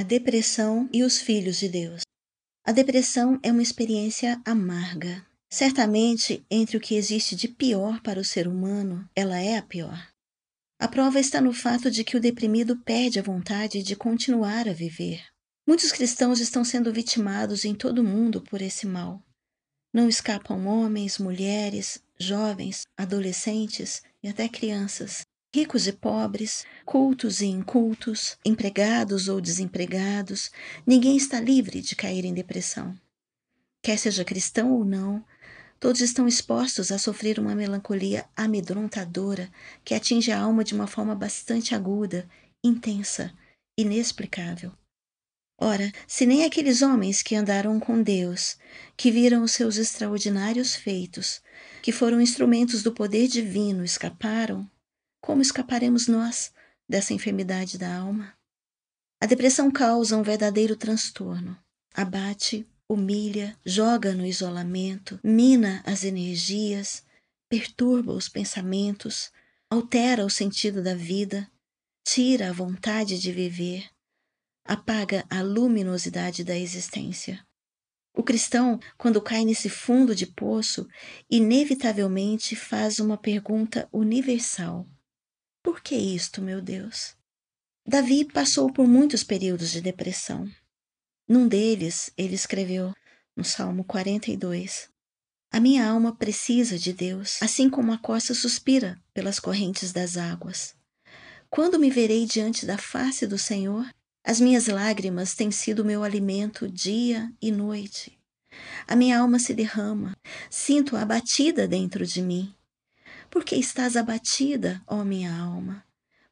A depressão e os filhos de Deus. A depressão é uma experiência amarga. Certamente, entre o que existe de pior para o ser humano, ela é a pior. A prova está no fato de que o deprimido perde a vontade de continuar a viver. Muitos cristãos estão sendo vitimados em todo o mundo por esse mal. Não escapam homens, mulheres, jovens, adolescentes e até crianças ricos e pobres, cultos e incultos, empregados ou desempregados, ninguém está livre de cair em depressão. Quer seja cristão ou não, todos estão expostos a sofrer uma melancolia amedrontadora que atinge a alma de uma forma bastante aguda, intensa, inexplicável. Ora, se nem aqueles homens que andaram com Deus, que viram os seus extraordinários feitos, que foram instrumentos do poder divino, escaparam, como escaparemos nós dessa enfermidade da alma? A depressão causa um verdadeiro transtorno. Abate, humilha, joga no isolamento, mina as energias, perturba os pensamentos, altera o sentido da vida, tira a vontade de viver, apaga a luminosidade da existência. O cristão, quando cai nesse fundo de poço, inevitavelmente faz uma pergunta universal: por que isto, meu Deus? Davi passou por muitos períodos de depressão. Num deles, ele escreveu, no Salmo 42, A minha alma precisa de Deus, assim como a costa suspira pelas correntes das águas. Quando me verei diante da face do Senhor? As minhas lágrimas têm sido meu alimento dia e noite. A minha alma se derrama, sinto abatida dentro de mim. Por que estás abatida, ó minha alma?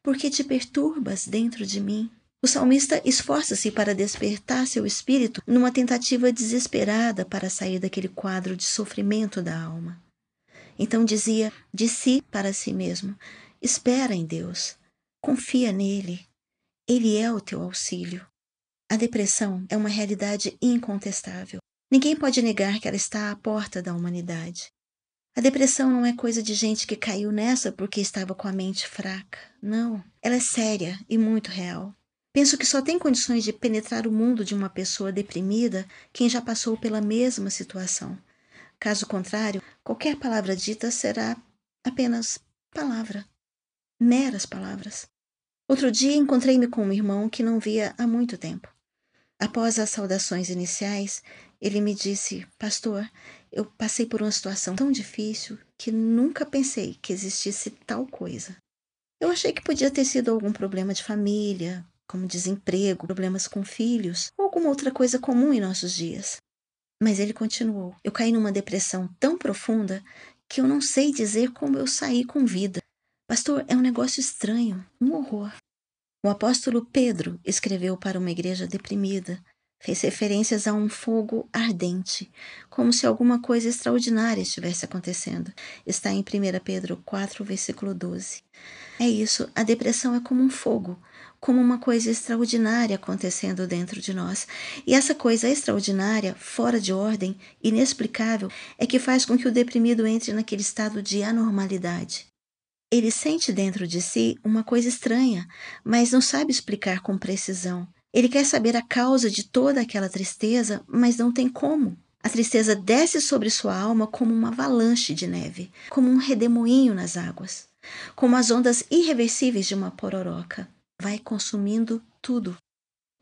Por que te perturbas dentro de mim? O salmista esforça-se para despertar seu espírito numa tentativa desesperada para sair daquele quadro de sofrimento da alma. Então dizia de si para si mesmo: Espera em Deus, confia nele, ele é o teu auxílio. A depressão é uma realidade incontestável. Ninguém pode negar que ela está à porta da humanidade. A depressão não é coisa de gente que caiu nessa porque estava com a mente fraca. Não. Ela é séria e muito real. Penso que só tem condições de penetrar o mundo de uma pessoa deprimida quem já passou pela mesma situação. Caso contrário, qualquer palavra dita será apenas palavra. Meras palavras. Outro dia encontrei-me com um irmão que não via há muito tempo. Após as saudações iniciais, ele me disse: Pastor, eu passei por uma situação tão difícil que nunca pensei que existisse tal coisa. Eu achei que podia ter sido algum problema de família, como desemprego, problemas com filhos, ou alguma outra coisa comum em nossos dias. Mas ele continuou. Eu caí numa depressão tão profunda que eu não sei dizer como eu saí com vida. Pastor, é um negócio estranho, um horror. O apóstolo Pedro escreveu para uma igreja deprimida Fez referências a um fogo ardente, como se alguma coisa extraordinária estivesse acontecendo. Está em 1 Pedro 4, versículo 12. É isso, a depressão é como um fogo, como uma coisa extraordinária acontecendo dentro de nós. E essa coisa extraordinária, fora de ordem, inexplicável, é que faz com que o deprimido entre naquele estado de anormalidade. Ele sente dentro de si uma coisa estranha, mas não sabe explicar com precisão. Ele quer saber a causa de toda aquela tristeza, mas não tem como. A tristeza desce sobre sua alma como uma avalanche de neve, como um redemoinho nas águas, como as ondas irreversíveis de uma pororoca. Vai consumindo tudo.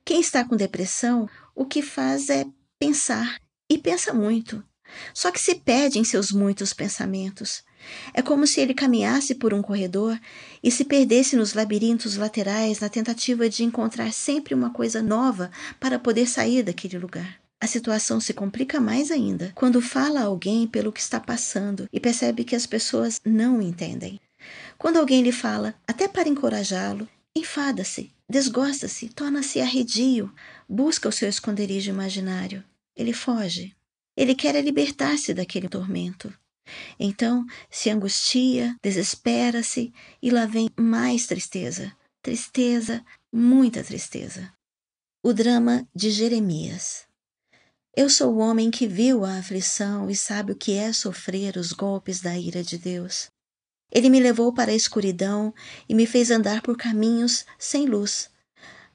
Quem está com depressão, o que faz é pensar, e pensa muito. Só que se perde em seus muitos pensamentos. É como se ele caminhasse por um corredor e se perdesse nos labirintos laterais na tentativa de encontrar sempre uma coisa nova para poder sair daquele lugar. A situação se complica mais ainda quando fala a alguém pelo que está passando e percebe que as pessoas não entendem. Quando alguém lhe fala, até para encorajá-lo, enfada-se, desgosta-se, torna-se arredio, busca o seu esconderijo imaginário. Ele foge. Ele quer libertar-se daquele tormento. Então se angustia, desespera-se e lá vem mais tristeza, tristeza, muita tristeza. O drama de Jeremias. Eu sou o homem que viu a aflição e sabe o que é sofrer os golpes da ira de Deus. Ele me levou para a escuridão e me fez andar por caminhos sem luz,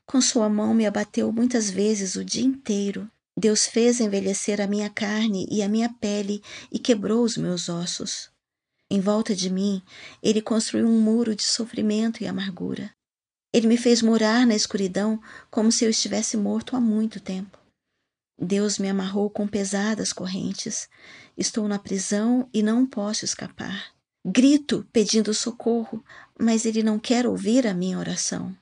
Com sua mão me abateu muitas vezes o dia inteiro. Deus fez envelhecer a minha carne e a minha pele e quebrou os meus ossos. Em volta de mim, ele construiu um muro de sofrimento e amargura. Ele me fez morar na escuridão como se eu estivesse morto há muito tempo. Deus me amarrou com pesadas correntes. Estou na prisão e não posso escapar. Grito pedindo socorro, mas ele não quer ouvir a minha oração.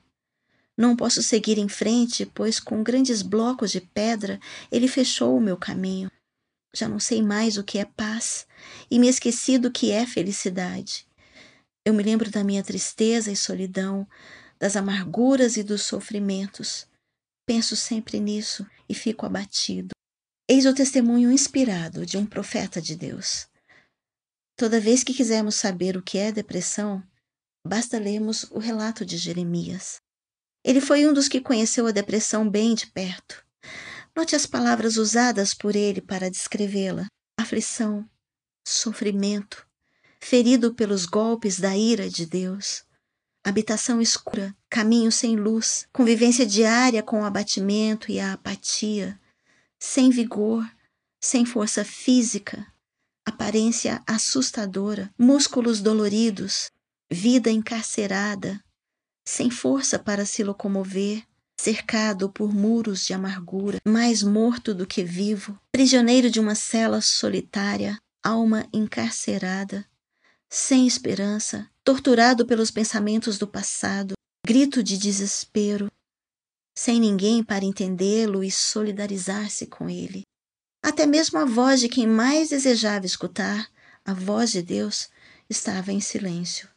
Não posso seguir em frente, pois com grandes blocos de pedra ele fechou o meu caminho. Já não sei mais o que é paz e me esqueci do que é felicidade. Eu me lembro da minha tristeza e solidão, das amarguras e dos sofrimentos. Penso sempre nisso e fico abatido. Eis o testemunho inspirado de um profeta de Deus. Toda vez que quisermos saber o que é depressão, basta lermos o relato de Jeremias. Ele foi um dos que conheceu a depressão bem de perto. Note as palavras usadas por ele para descrevê-la: aflição, sofrimento, ferido pelos golpes da ira de Deus, habitação escura, caminho sem luz, convivência diária com o abatimento e a apatia, sem vigor, sem força física, aparência assustadora, músculos doloridos, vida encarcerada, sem força para se locomover, cercado por muros de amargura, mais morto do que vivo, prisioneiro de uma cela solitária, alma encarcerada, sem esperança, torturado pelos pensamentos do passado, grito de desespero, sem ninguém para entendê-lo e solidarizar-se com ele. Até mesmo a voz de quem mais desejava escutar, a voz de Deus, estava em silêncio.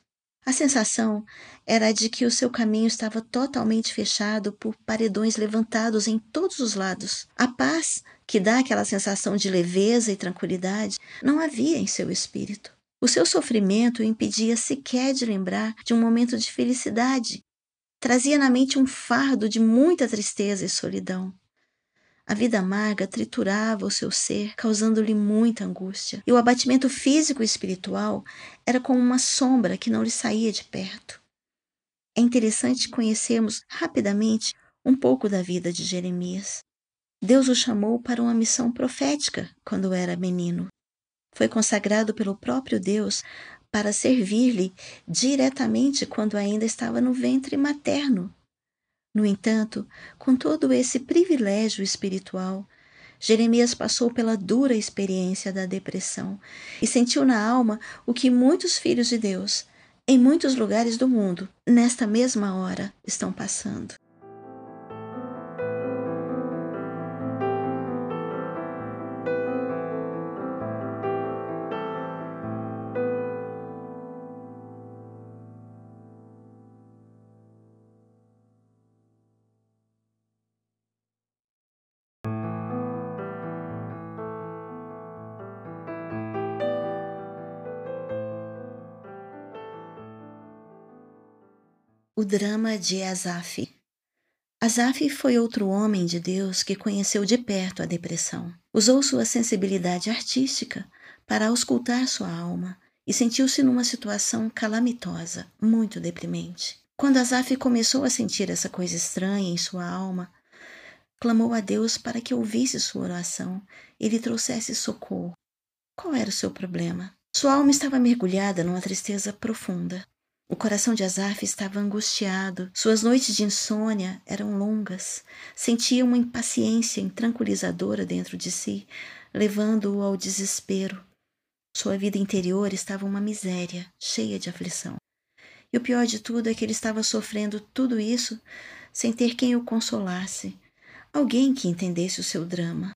A sensação era de que o seu caminho estava totalmente fechado por paredões levantados em todos os lados. A paz, que dá aquela sensação de leveza e tranquilidade, não havia em seu espírito. O seu sofrimento o impedia sequer de lembrar de um momento de felicidade. Trazia na mente um fardo de muita tristeza e solidão. A vida amarga triturava o seu ser, causando-lhe muita angústia, e o abatimento físico e espiritual era como uma sombra que não lhe saía de perto. É interessante conhecermos rapidamente um pouco da vida de Jeremias. Deus o chamou para uma missão profética quando era menino. Foi consagrado pelo próprio Deus para servir-lhe diretamente quando ainda estava no ventre materno no entanto, com todo esse privilégio espiritual, Jeremias passou pela dura experiência da depressão e sentiu na alma o que muitos filhos de Deus, em muitos lugares do mundo, nesta mesma hora, estão passando. O drama de Asaf. Asaf foi outro homem de Deus que conheceu de perto a depressão. Usou sua sensibilidade artística para auscultar sua alma e sentiu-se numa situação calamitosa, muito deprimente. Quando Asaf começou a sentir essa coisa estranha em sua alma, clamou a Deus para que ouvisse sua oração e lhe trouxesse socorro. Qual era o seu problema? Sua alma estava mergulhada numa tristeza profunda. O coração de Asaf estava angustiado, suas noites de insônia eram longas, sentia uma impaciência intranquilizadora dentro de si, levando-o ao desespero. Sua vida interior estava uma miséria, cheia de aflição. E o pior de tudo é que ele estava sofrendo tudo isso sem ter quem o consolasse, alguém que entendesse o seu drama.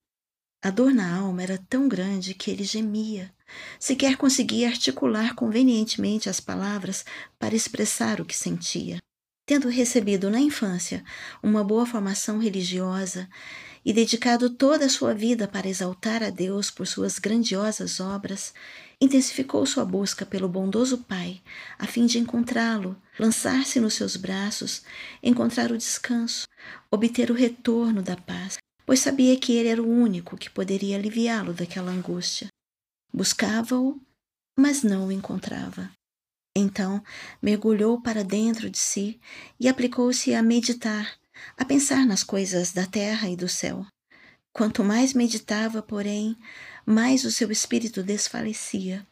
A dor na alma era tão grande que ele gemia, Sequer conseguia articular convenientemente as palavras para expressar o que sentia. Tendo recebido na infância uma boa formação religiosa e dedicado toda a sua vida para exaltar a Deus por suas grandiosas obras, intensificou sua busca pelo bondoso Pai, a fim de encontrá-lo, lançar-se nos seus braços, encontrar o descanso, obter o retorno da paz, pois sabia que ele era o único que poderia aliviá-lo daquela angústia. Buscava-o, mas não o encontrava. Então mergulhou para dentro de si e aplicou-se a meditar, a pensar nas coisas da terra e do céu. Quanto mais meditava, porém, mais o seu espírito desfalecia.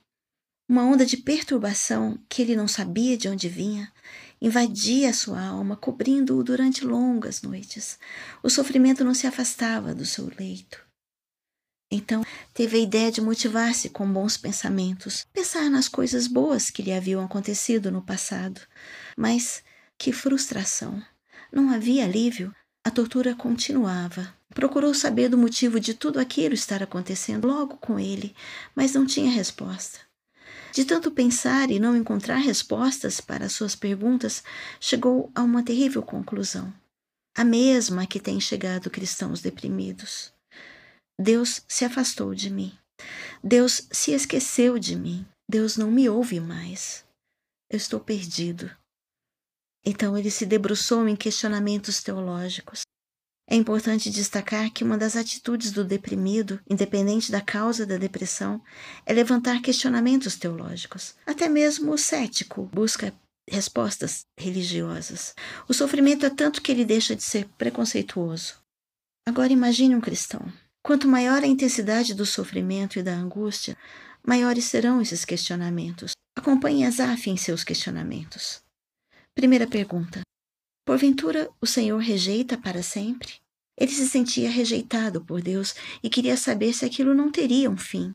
Uma onda de perturbação que ele não sabia de onde vinha invadia sua alma, cobrindo-o durante longas noites. O sofrimento não se afastava do seu leito. Então teve a ideia de motivar-se com bons pensamentos, pensar nas coisas boas que lhe haviam acontecido no passado. Mas que frustração! Não havia alívio, a tortura continuava. Procurou saber do motivo de tudo aquilo estar acontecendo logo com ele, mas não tinha resposta. De tanto pensar e não encontrar respostas para suas perguntas, chegou a uma terrível conclusão. A mesma que tem chegado cristãos deprimidos. Deus se afastou de mim. Deus se esqueceu de mim. Deus não me ouve mais. Eu estou perdido. Então ele se debruçou em questionamentos teológicos. É importante destacar que uma das atitudes do deprimido, independente da causa da depressão, é levantar questionamentos teológicos. Até mesmo o cético busca respostas religiosas. O sofrimento é tanto que ele deixa de ser preconceituoso. Agora imagine um cristão. Quanto maior a intensidade do sofrimento e da angústia, maiores serão esses questionamentos. Acompanhe Asaf em seus questionamentos. Primeira pergunta: Porventura o Senhor rejeita para sempre? Ele se sentia rejeitado por Deus e queria saber se aquilo não teria um fim,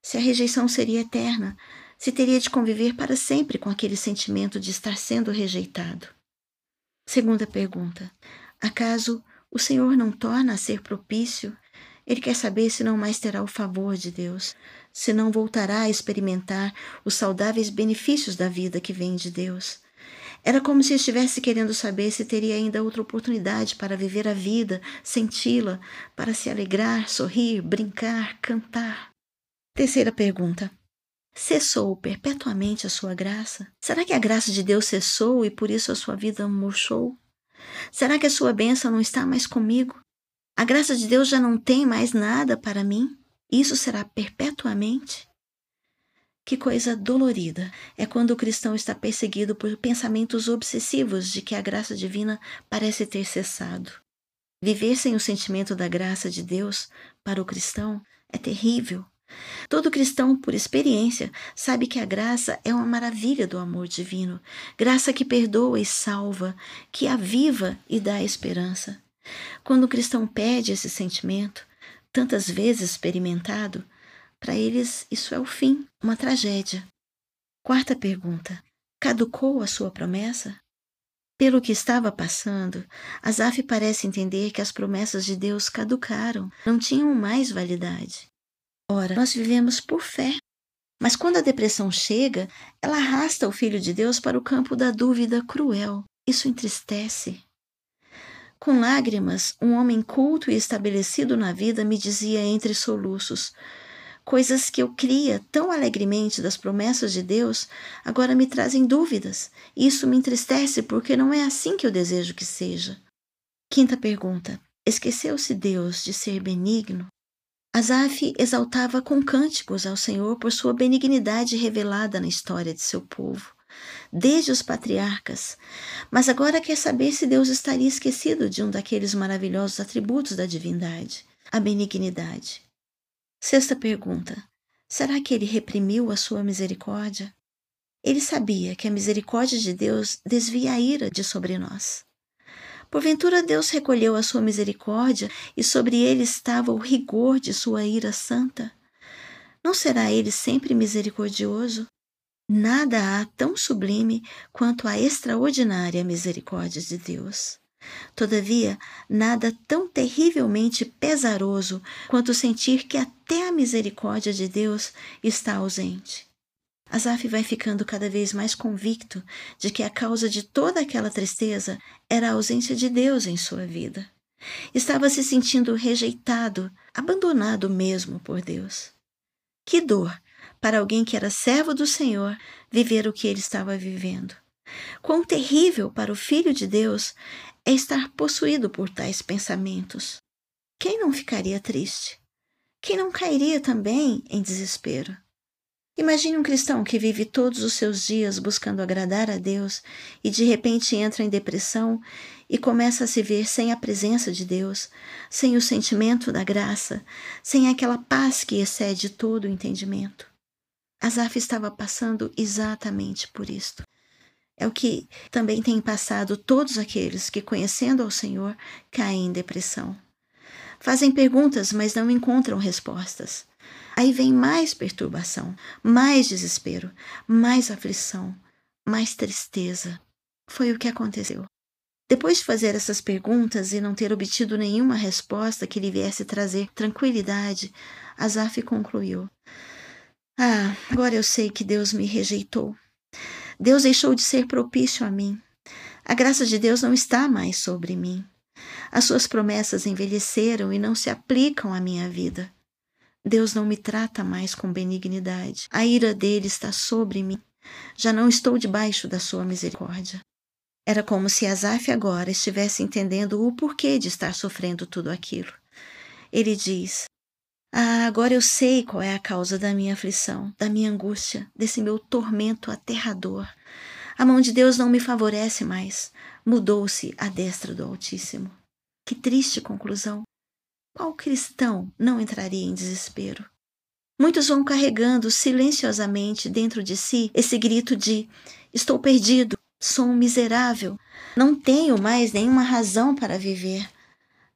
se a rejeição seria eterna, se teria de conviver para sempre com aquele sentimento de estar sendo rejeitado. Segunda pergunta: Acaso o Senhor não torna a ser propício? Ele quer saber se não mais terá o favor de Deus, se não voltará a experimentar os saudáveis benefícios da vida que vem de Deus. Era como se estivesse querendo saber se teria ainda outra oportunidade para viver a vida, senti-la, para se alegrar, sorrir, brincar, cantar. Terceira pergunta. Cessou perpetuamente a sua graça? Será que a graça de Deus cessou e por isso a sua vida murchou? Será que a sua bênção não está mais comigo? A graça de Deus já não tem mais nada para mim? Isso será perpetuamente? Que coisa dolorida é quando o cristão está perseguido por pensamentos obsessivos de que a graça divina parece ter cessado. Viver sem o sentimento da graça de Deus para o cristão é terrível. Todo cristão, por experiência, sabe que a graça é uma maravilha do amor divino, graça que perdoa e salva, que aviva e dá esperança. Quando o cristão perde esse sentimento, tantas vezes experimentado, para eles, isso é o fim, uma tragédia. Quarta pergunta: caducou a sua promessa? Pelo que estava passando, Asaf parece entender que as promessas de Deus caducaram, não tinham mais validade. Ora, nós vivemos por fé. Mas quando a depressão chega, ela arrasta o Filho de Deus para o campo da dúvida cruel. Isso entristece. Com lágrimas, um homem culto e estabelecido na vida me dizia entre soluços: Coisas que eu cria tão alegremente das promessas de Deus agora me trazem dúvidas. Isso me entristece porque não é assim que eu desejo que seja. Quinta pergunta: Esqueceu-se Deus de ser benigno? Asaf exaltava com cânticos ao Senhor por sua benignidade revelada na história de seu povo, desde os patriarcas, mas agora quer saber se Deus estaria esquecido de um daqueles maravilhosos atributos da divindade, a benignidade. Sexta pergunta: será que ele reprimiu a sua misericórdia? Ele sabia que a misericórdia de Deus desvia a ira de sobre nós. Porventura Deus recolheu a sua misericórdia e sobre ele estava o rigor de sua ira santa? Não será ele sempre misericordioso? Nada há tão sublime quanto a extraordinária misericórdia de Deus. Todavia, nada tão terrivelmente pesaroso quanto sentir que até a misericórdia de Deus está ausente. Asaf vai ficando cada vez mais convicto de que a causa de toda aquela tristeza era a ausência de Deus em sua vida. Estava se sentindo rejeitado, abandonado mesmo por Deus. Que dor para alguém que era servo do Senhor viver o que ele estava vivendo. Quão terrível para o Filho de Deus é estar possuído por tais pensamentos. Quem não ficaria triste? Quem não cairia também em desespero? Imagine um cristão que vive todos os seus dias buscando agradar a Deus e de repente entra em depressão e começa a se ver sem a presença de Deus, sem o sentimento da graça, sem aquela paz que excede todo o entendimento. Asaf estava passando exatamente por isto. É o que também tem passado todos aqueles que, conhecendo ao Senhor, caem em depressão. Fazem perguntas, mas não encontram respostas. Aí vem mais perturbação, mais desespero, mais aflição, mais tristeza. Foi o que aconteceu. Depois de fazer essas perguntas e não ter obtido nenhuma resposta que lhe viesse trazer tranquilidade, Asaf concluiu: Ah, agora eu sei que Deus me rejeitou. Deus deixou de ser propício a mim. A graça de Deus não está mais sobre mim. As suas promessas envelheceram e não se aplicam à minha vida. Deus não me trata mais com benignidade. A ira dele está sobre mim. Já não estou debaixo da sua misericórdia. Era como se Asaf agora estivesse entendendo o porquê de estar sofrendo tudo aquilo. Ele diz: Ah, agora eu sei qual é a causa da minha aflição, da minha angústia, desse meu tormento aterrador. A mão de Deus não me favorece mais. Mudou-se a destra do Altíssimo. Que triste conclusão. Qual cristão não entraria em desespero? Muitos vão carregando silenciosamente dentro de si esse grito de: Estou perdido, sou um miserável, não tenho mais nenhuma razão para viver.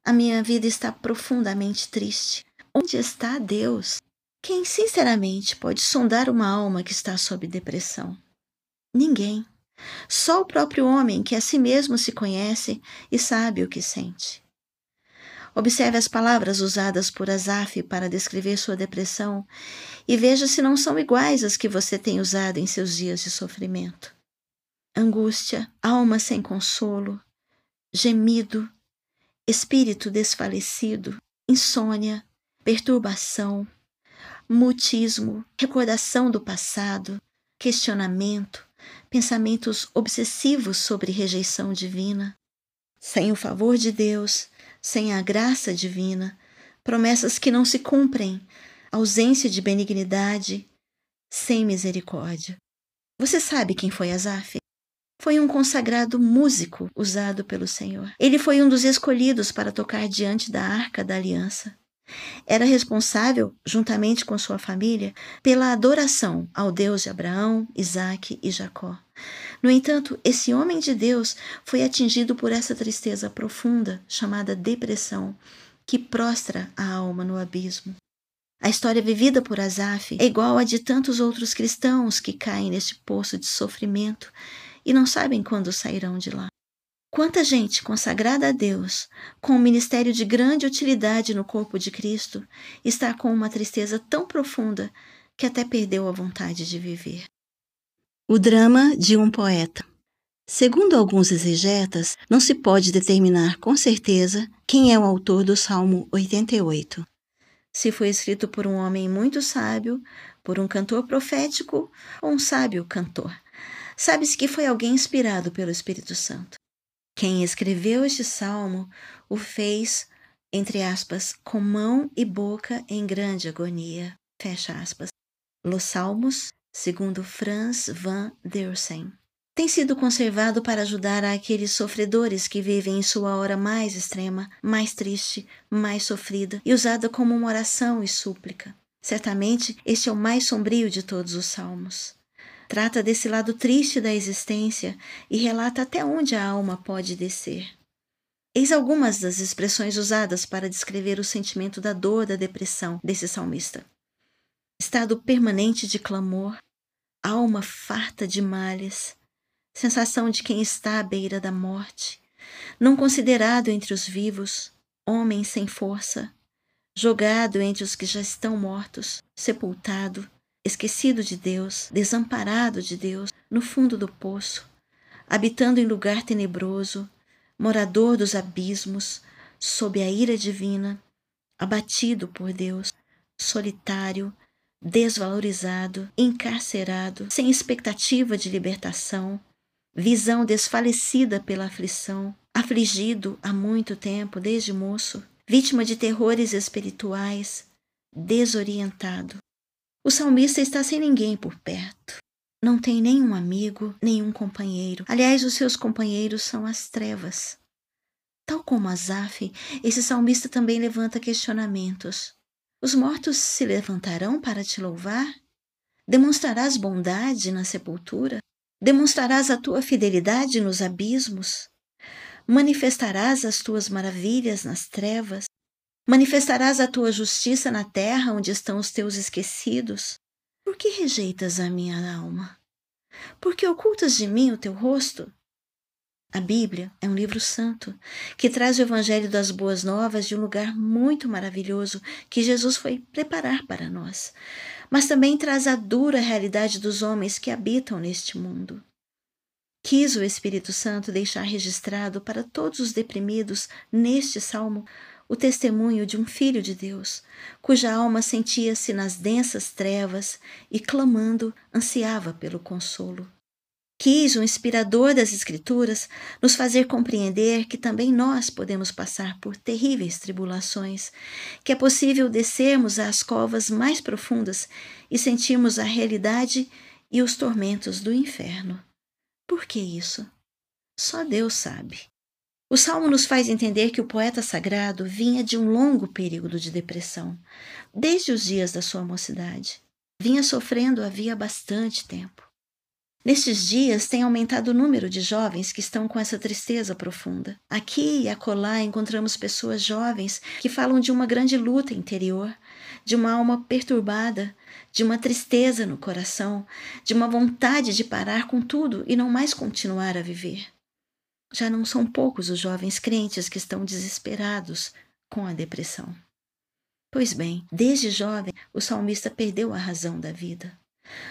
A minha vida está profundamente triste. Onde está Deus? Quem sinceramente pode sondar uma alma que está sob depressão? Ninguém. Só o próprio homem que a si mesmo se conhece e sabe o que sente. Observe as palavras usadas por Asaf para descrever sua depressão e veja se não são iguais às que você tem usado em seus dias de sofrimento. Angústia, alma sem consolo, gemido, espírito desfalecido, insônia, perturbação, mutismo, recordação do passado, questionamento, pensamentos obsessivos sobre rejeição divina. Sem o favor de Deus, sem a graça divina, promessas que não se cumprem, ausência de benignidade, sem misericórdia. Você sabe quem foi Asaf? Foi um consagrado músico usado pelo Senhor. Ele foi um dos escolhidos para tocar diante da arca da aliança. Era responsável, juntamente com sua família, pela adoração ao Deus de Abraão, Isaque e Jacó. No entanto, esse homem de Deus foi atingido por essa tristeza profunda, chamada depressão, que prostra a alma no abismo. A história vivida por Asaf é igual à de tantos outros cristãos que caem neste poço de sofrimento e não sabem quando sairão de lá. Quanta gente consagrada a Deus, com um ministério de grande utilidade no corpo de Cristo, está com uma tristeza tão profunda que até perdeu a vontade de viver. O drama de um poeta. Segundo alguns exegetas, não se pode determinar com certeza quem é o autor do Salmo 88. Se foi escrito por um homem muito sábio, por um cantor profético ou um sábio cantor. Sabe-se que foi alguém inspirado pelo Espírito Santo. Quem escreveu este salmo o fez, entre aspas, com mão e boca em grande agonia. Fecha aspas. Los Salmos, segundo Franz van Dersen. Tem sido conservado para ajudar aqueles sofredores que vivem em sua hora mais extrema, mais triste, mais sofrida, e usada como uma oração e súplica. Certamente, este é o mais sombrio de todos os salmos. Trata desse lado triste da existência e relata até onde a alma pode descer. Eis algumas das expressões usadas para descrever o sentimento da dor da depressão desse salmista estado permanente de clamor, alma farta de malhas, sensação de quem está à beira da morte, não considerado entre os vivos, homem sem força, jogado entre os que já estão mortos, sepultado, esquecido de Deus, desamparado de Deus, no fundo do poço, habitando em lugar tenebroso, morador dos abismos, sob a ira divina, abatido por Deus, solitário, desvalorizado, encarcerado, sem expectativa de libertação, visão desfalecida pela aflição, afligido há muito tempo, desde moço, vítima de terrores espirituais, desorientado. O salmista está sem ninguém por perto. Não tem nenhum amigo, nenhum companheiro. Aliás, os seus companheiros são as trevas. Tal como Asaf, esse salmista também levanta questionamentos. Os mortos se levantarão para te louvar? Demonstrarás bondade na sepultura? Demonstrarás a tua fidelidade nos abismos? Manifestarás as tuas maravilhas nas trevas? Manifestarás a tua justiça na terra onde estão os teus esquecidos? Por que rejeitas a minha alma? Por que ocultas de mim o teu rosto? A Bíblia é um livro santo que traz o Evangelho das Boas Novas de um lugar muito maravilhoso que Jesus foi preparar para nós, mas também traz a dura realidade dos homens que habitam neste mundo. Quis o Espírito Santo deixar registrado para todos os deprimidos neste salmo o testemunho de um filho de Deus, cuja alma sentia-se nas densas trevas e, clamando, ansiava pelo consolo. Quis o inspirador das Escrituras nos fazer compreender que também nós podemos passar por terríveis tribulações, que é possível descermos às covas mais profundas e sentirmos a realidade e os tormentos do inferno. Por que isso? Só Deus sabe. O salmo nos faz entender que o poeta sagrado vinha de um longo período de depressão, desde os dias da sua mocidade. Vinha sofrendo havia bastante tempo. Nestes dias tem aumentado o número de jovens que estão com essa tristeza profunda. Aqui e acolá encontramos pessoas jovens que falam de uma grande luta interior, de uma alma perturbada, de uma tristeza no coração, de uma vontade de parar com tudo e não mais continuar a viver. Já não são poucos os jovens crentes que estão desesperados com a depressão. Pois bem, desde jovem, o salmista perdeu a razão da vida.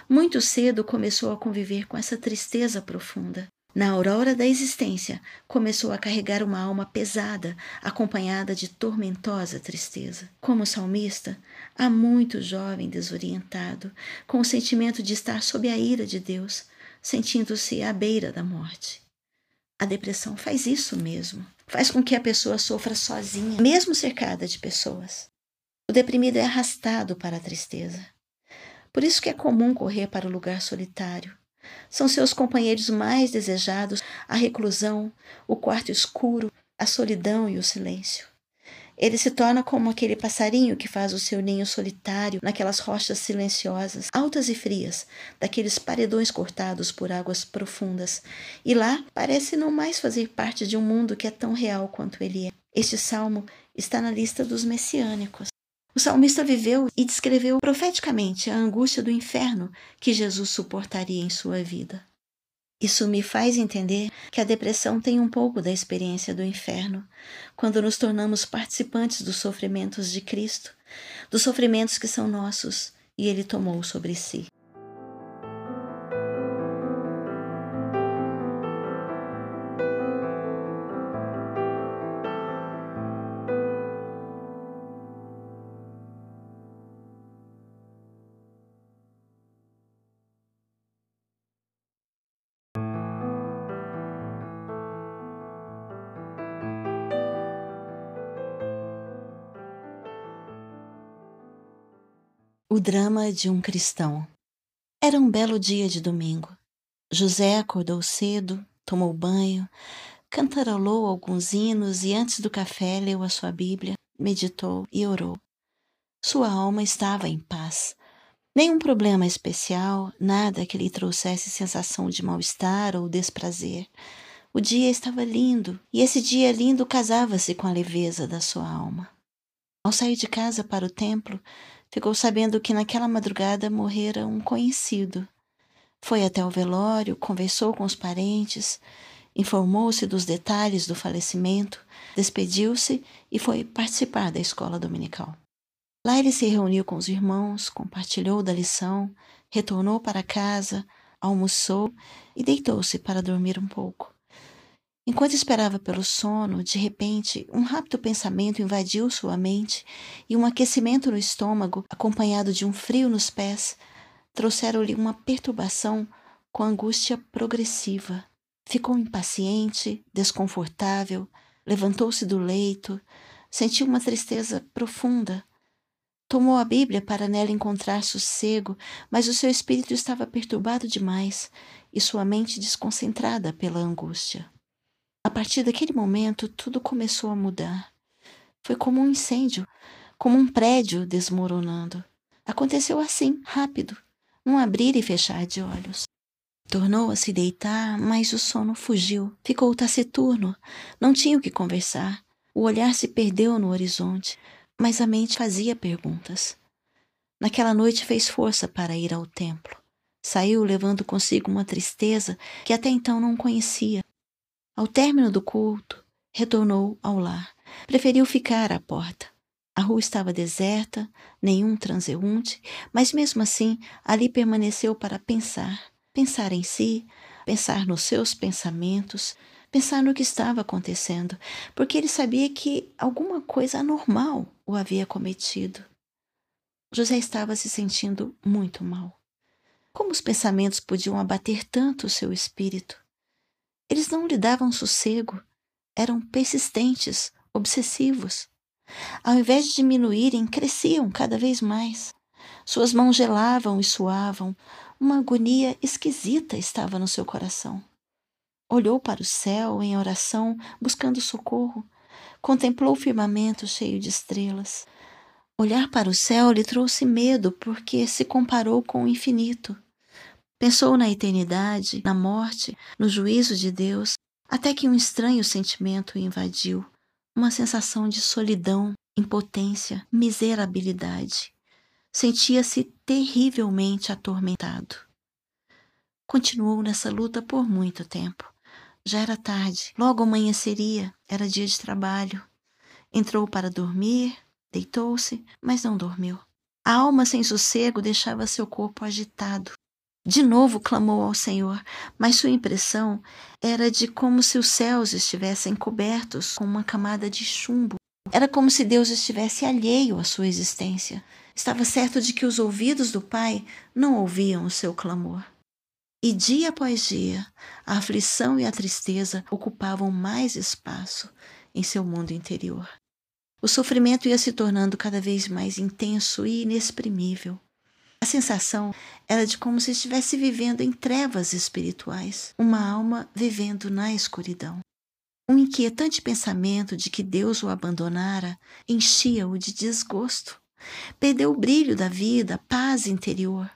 Muito cedo começou a conviver com essa tristeza profunda. Na aurora da existência, começou a carregar uma alma pesada, acompanhada de tormentosa tristeza. Como salmista, há muito jovem desorientado, com o sentimento de estar sob a ira de Deus, sentindo-se à beira da morte. A depressão faz isso mesmo. Faz com que a pessoa sofra sozinha, mesmo cercada de pessoas. O deprimido é arrastado para a tristeza. Por isso que é comum correr para o lugar solitário. São seus companheiros mais desejados a reclusão, o quarto escuro, a solidão e o silêncio. Ele se torna como aquele passarinho que faz o seu ninho solitário naquelas rochas silenciosas, altas e frias, daqueles paredões cortados por águas profundas, e lá parece não mais fazer parte de um mundo que é tão real quanto ele é. Este salmo está na lista dos messiânicos. O salmista viveu e descreveu profeticamente a angústia do inferno que Jesus suportaria em sua vida. Isso me faz entender que a depressão tem um pouco da experiência do inferno, quando nos tornamos participantes dos sofrimentos de Cristo, dos sofrimentos que são nossos e Ele tomou sobre si. O drama de um cristão. Era um belo dia de domingo. José acordou cedo, tomou banho, cantarolou alguns hinos e antes do café leu a sua Bíblia, meditou e orou. Sua alma estava em paz. Nenhum problema especial, nada que lhe trouxesse sensação de mal-estar ou desprazer. O dia estava lindo, e esse dia lindo casava-se com a leveza da sua alma. Ao sair de casa para o templo, ficou sabendo que naquela madrugada morrera um conhecido. Foi até o velório, conversou com os parentes, informou-se dos detalhes do falecimento, despediu-se e foi participar da escola dominical. Lá ele se reuniu com os irmãos, compartilhou da lição, retornou para casa, almoçou e deitou-se para dormir um pouco. Enquanto esperava pelo sono, de repente, um rápido pensamento invadiu sua mente e um aquecimento no estômago, acompanhado de um frio nos pés, trouxeram-lhe uma perturbação com angústia progressiva. Ficou impaciente, desconfortável, levantou-se do leito, sentiu uma tristeza profunda. Tomou a Bíblia para nela encontrar sossego, mas o seu espírito estava perturbado demais e sua mente desconcentrada pela angústia. A partir daquele momento, tudo começou a mudar. Foi como um incêndio, como um prédio desmoronando. Aconteceu assim, rápido, um abrir e fechar de olhos. Tornou a se deitar, mas o sono fugiu. Ficou taciturno. Não tinha o que conversar. O olhar se perdeu no horizonte, mas a mente fazia perguntas. Naquela noite fez força para ir ao templo. Saiu levando consigo uma tristeza que até então não conhecia. Ao término do culto, retornou ao lar. Preferiu ficar à porta. A rua estava deserta, nenhum transeunte, mas mesmo assim ali permaneceu para pensar pensar em si, pensar nos seus pensamentos, pensar no que estava acontecendo, porque ele sabia que alguma coisa anormal o havia cometido. José estava se sentindo muito mal. Como os pensamentos podiam abater tanto o seu espírito? Eles não lhe davam sossego, eram persistentes, obsessivos. Ao invés de diminuírem, cresciam cada vez mais. Suas mãos gelavam e suavam, uma agonia esquisita estava no seu coração. Olhou para o céu em oração, buscando socorro. Contemplou o firmamento cheio de estrelas. Olhar para o céu lhe trouxe medo porque se comparou com o infinito. Pensou na eternidade, na morte, no juízo de Deus, até que um estranho sentimento o invadiu uma sensação de solidão, impotência, miserabilidade sentia-se terrivelmente atormentado. Continuou nessa luta por muito tempo. Já era tarde, logo amanheceria, era dia de trabalho. Entrou para dormir, deitou-se, mas não dormiu. A alma sem sossego deixava seu corpo agitado. De novo clamou ao Senhor, mas sua impressão era de como se os céus estivessem cobertos com uma camada de chumbo. Era como se Deus estivesse alheio à sua existência. Estava certo de que os ouvidos do pai não ouviam o seu clamor. E dia após dia, a aflição e a tristeza ocupavam mais espaço em seu mundo interior. O sofrimento ia se tornando cada vez mais intenso e inexprimível. A sensação era de como se estivesse vivendo em trevas espirituais, uma alma vivendo na escuridão. Um inquietante pensamento de que Deus o abandonara enchia-o de desgosto. Perdeu o brilho da vida, a paz interior.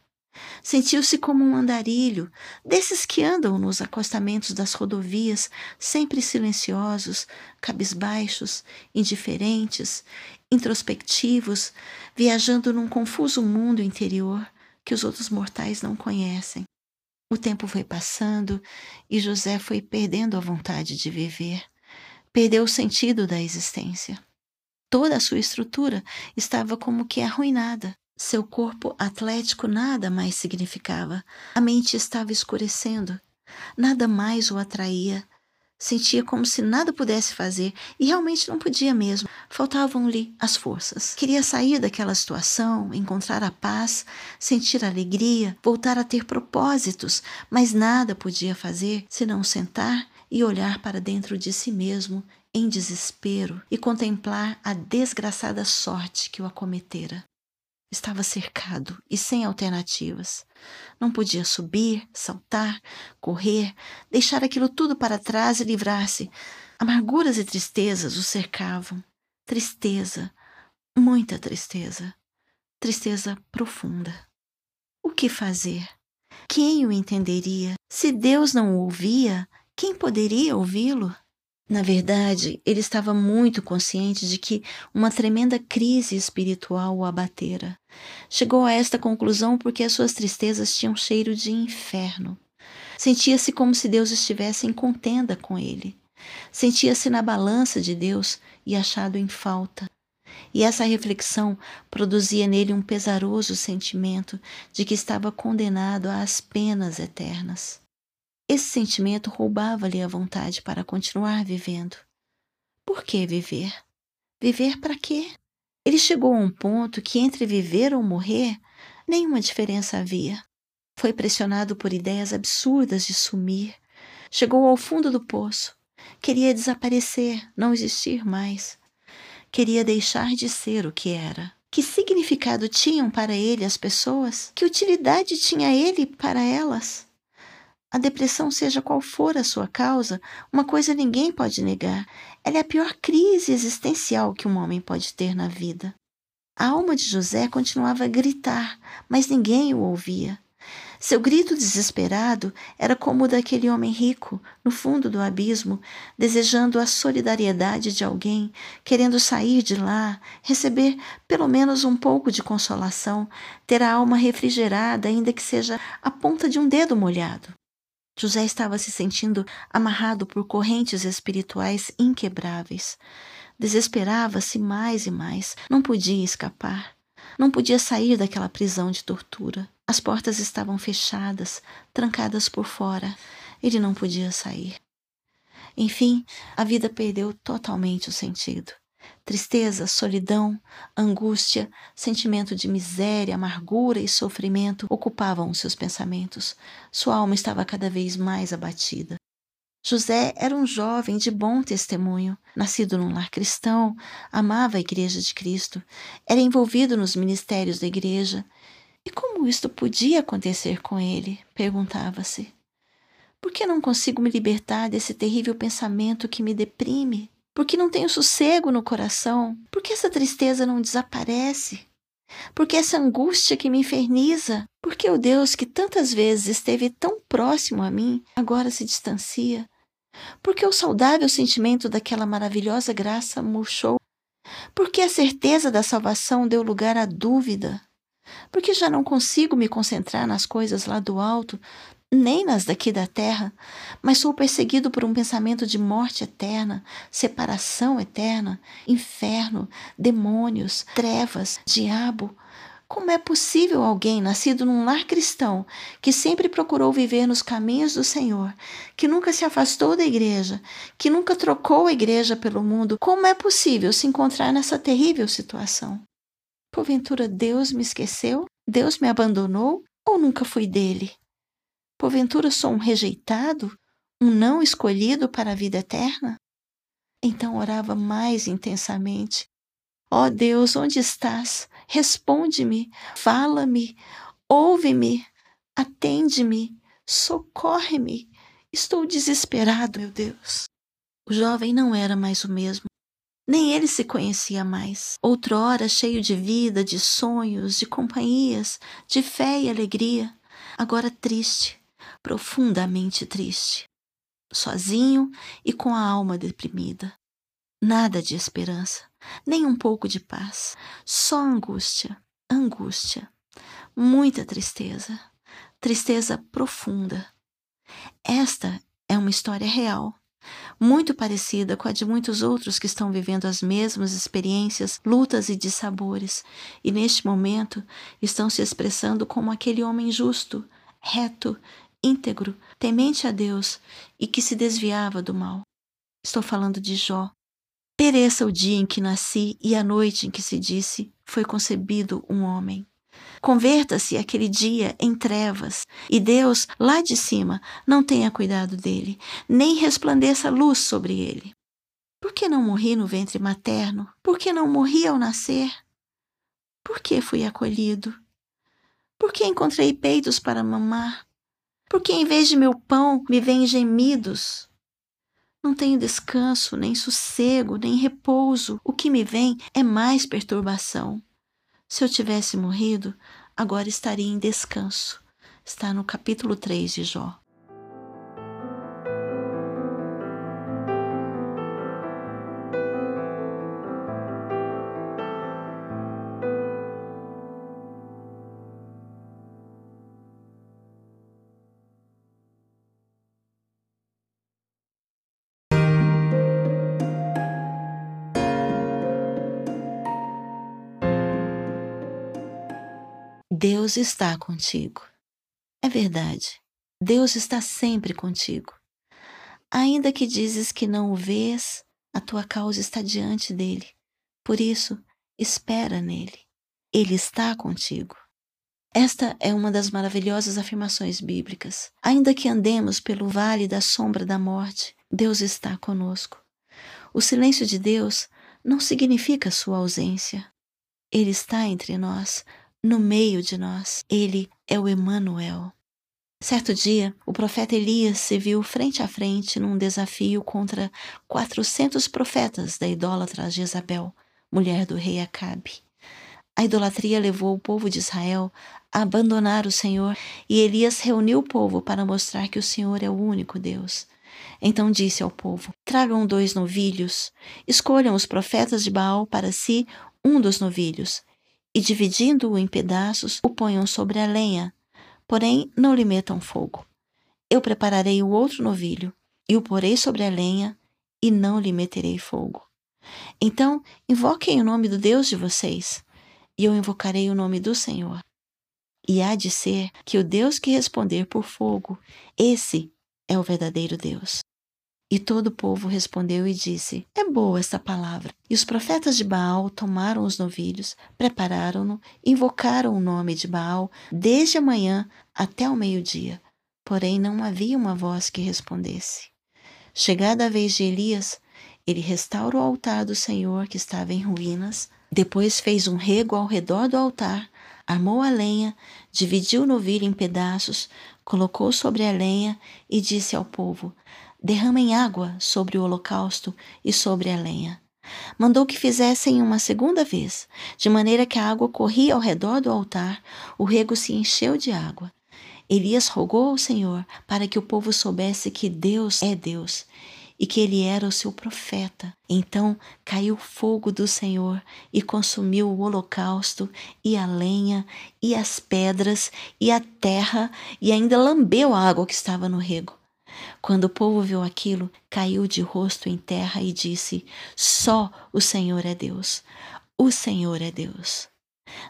Sentiu-se como um andarilho, desses que andam nos acostamentos das rodovias, sempre silenciosos, cabisbaixos, indiferentes, introspectivos, viajando num confuso mundo interior que os outros mortais não conhecem. O tempo foi passando e José foi perdendo a vontade de viver, perdeu o sentido da existência. Toda a sua estrutura estava como que arruinada. Seu corpo atlético nada mais significava. A mente estava escurecendo. Nada mais o atraía. Sentia como se nada pudesse fazer e realmente não podia mesmo. Faltavam-lhe as forças. Queria sair daquela situação, encontrar a paz, sentir alegria, voltar a ter propósitos, mas nada podia fazer senão sentar e olhar para dentro de si mesmo em desespero e contemplar a desgraçada sorte que o acometera. Estava cercado e sem alternativas. Não podia subir, saltar, correr, deixar aquilo tudo para trás e livrar-se. Amarguras e tristezas o cercavam. Tristeza, muita tristeza. Tristeza profunda. O que fazer? Quem o entenderia? Se Deus não o ouvia, quem poderia ouvi-lo? Na verdade, ele estava muito consciente de que uma tremenda crise espiritual o abatera. Chegou a esta conclusão porque as suas tristezas tinham cheiro de inferno. Sentia-se como se Deus estivesse em contenda com ele. Sentia-se na balança de Deus e achado em falta. E essa reflexão produzia nele um pesaroso sentimento de que estava condenado às penas eternas. Esse sentimento roubava-lhe a vontade para continuar vivendo. Por que viver? Viver para quê? Ele chegou a um ponto que entre viver ou morrer, nenhuma diferença havia. Foi pressionado por ideias absurdas de sumir. Chegou ao fundo do poço. Queria desaparecer, não existir mais. Queria deixar de ser o que era. Que significado tinham para ele as pessoas? Que utilidade tinha ele para elas? A depressão, seja qual for a sua causa, uma coisa ninguém pode negar: ela é a pior crise existencial que um homem pode ter na vida. A alma de José continuava a gritar, mas ninguém o ouvia. Seu grito desesperado era como o daquele homem rico, no fundo do abismo, desejando a solidariedade de alguém, querendo sair de lá, receber pelo menos um pouco de consolação, ter a alma refrigerada, ainda que seja a ponta de um dedo molhado. José estava se sentindo amarrado por correntes espirituais inquebráveis. Desesperava-se mais e mais, não podia escapar. Não podia sair daquela prisão de tortura. As portas estavam fechadas, trancadas por fora. Ele não podia sair. Enfim, a vida perdeu totalmente o sentido. Tristeza, solidão, angústia, sentimento de miséria, amargura e sofrimento ocupavam os seus pensamentos. Sua alma estava cada vez mais abatida. José era um jovem de bom testemunho, nascido num lar cristão, amava a Igreja de Cristo, era envolvido nos ministérios da Igreja. E como isto podia acontecer com ele? perguntava-se. Por que não consigo me libertar desse terrível pensamento que me deprime? Por que não tenho sossego no coração? Por que essa tristeza não desaparece? Por que essa angústia que me inferniza? Por que o Deus que tantas vezes esteve tão próximo a mim agora se distancia? Porque o saudável sentimento daquela maravilhosa graça murchou? Porque a certeza da salvação deu lugar à dúvida? Porque já não consigo me concentrar nas coisas lá do alto, nem nas daqui da terra, mas sou perseguido por um pensamento de morte eterna, separação eterna, inferno, demônios, trevas, diabo, como é possível alguém nascido num lar cristão, que sempre procurou viver nos caminhos do Senhor, que nunca se afastou da igreja, que nunca trocou a igreja pelo mundo, como é possível se encontrar nessa terrível situação? Porventura Deus me esqueceu? Deus me abandonou? Ou nunca fui dele? Porventura sou um rejeitado? Um não escolhido para a vida eterna? Então orava mais intensamente. Ó oh Deus, onde estás? Responde-me, fala-me, ouve-me, atende-me, socorre-me. Estou desesperado, meu Deus. O jovem não era mais o mesmo. Nem ele se conhecia mais. Outrora cheio de vida, de sonhos, de companhias, de fé e alegria. Agora triste, profundamente triste. Sozinho e com a alma deprimida. Nada de esperança, nem um pouco de paz, só angústia, angústia, muita tristeza, tristeza profunda. Esta é uma história real, muito parecida com a de muitos outros que estão vivendo as mesmas experiências, lutas e dissabores, e neste momento estão se expressando como aquele homem justo, reto, íntegro, temente a Deus e que se desviava do mal. Estou falando de Jó, Pereça o dia em que nasci e a noite em que se disse foi concebido um homem. Converta-se aquele dia em trevas, e Deus, lá de cima, não tenha cuidado dele, nem resplandeça luz sobre ele. Por que não morri no ventre materno? Por que não morri ao nascer? Por que fui acolhido? Por que encontrei peitos para mamar? Por que em vez de meu pão me vêm gemidos? Não tenho descanso, nem sossego, nem repouso. O que me vem é mais perturbação. Se eu tivesse morrido, agora estaria em descanso. Está no capítulo 3 de Jó. Deus está contigo. É verdade. Deus está sempre contigo. Ainda que dizes que não o vês, a tua causa está diante dele. Por isso, espera nele. Ele está contigo. Esta é uma das maravilhosas afirmações bíblicas. Ainda que andemos pelo vale da sombra da morte, Deus está conosco. O silêncio de Deus não significa sua ausência. Ele está entre nós, no meio de nós. Ele é o Emanuel. Certo dia, o profeta Elias se viu frente a frente num desafio contra 400 profetas da idólatra Jezabel, mulher do rei Acabe. A idolatria levou o povo de Israel a abandonar o Senhor e Elias reuniu o povo para mostrar que o Senhor é o único Deus. Então disse ao povo: Tragam dois novilhos, escolham os profetas de Baal para si um dos novilhos, e dividindo-o em pedaços, o ponham sobre a lenha, porém não lhe metam fogo. Eu prepararei o outro novilho, e o porei sobre a lenha, e não lhe meterei fogo. Então invoquem o nome do Deus de vocês e eu invocarei o nome do Senhor. E há de ser que o Deus que responder por fogo, esse é o verdadeiro Deus. E todo o povo respondeu e disse: É boa esta palavra. E os profetas de Baal tomaram os novilhos, prepararam-no, invocaram o nome de Baal desde a manhã até o meio-dia. Porém, não havia uma voz que respondesse. Chegada a vez de Elias, ele restaura o altar do Senhor que estava em ruínas, depois fez um rego ao redor do altar, armou a lenha, dividiu o novilho em pedaços, colocou sobre a lenha e disse ao povo: Derramem água sobre o holocausto e sobre a lenha. Mandou que fizessem uma segunda vez, de maneira que a água corria ao redor do altar, o rego se encheu de água. Elias rogou ao Senhor para que o povo soubesse que Deus é Deus e que ele era o seu profeta. Então caiu fogo do Senhor e consumiu o holocausto, e a lenha, e as pedras, e a terra, e ainda lambeu a água que estava no rego. Quando o povo viu aquilo, caiu de rosto em terra e disse: Só o Senhor é Deus. O Senhor é Deus.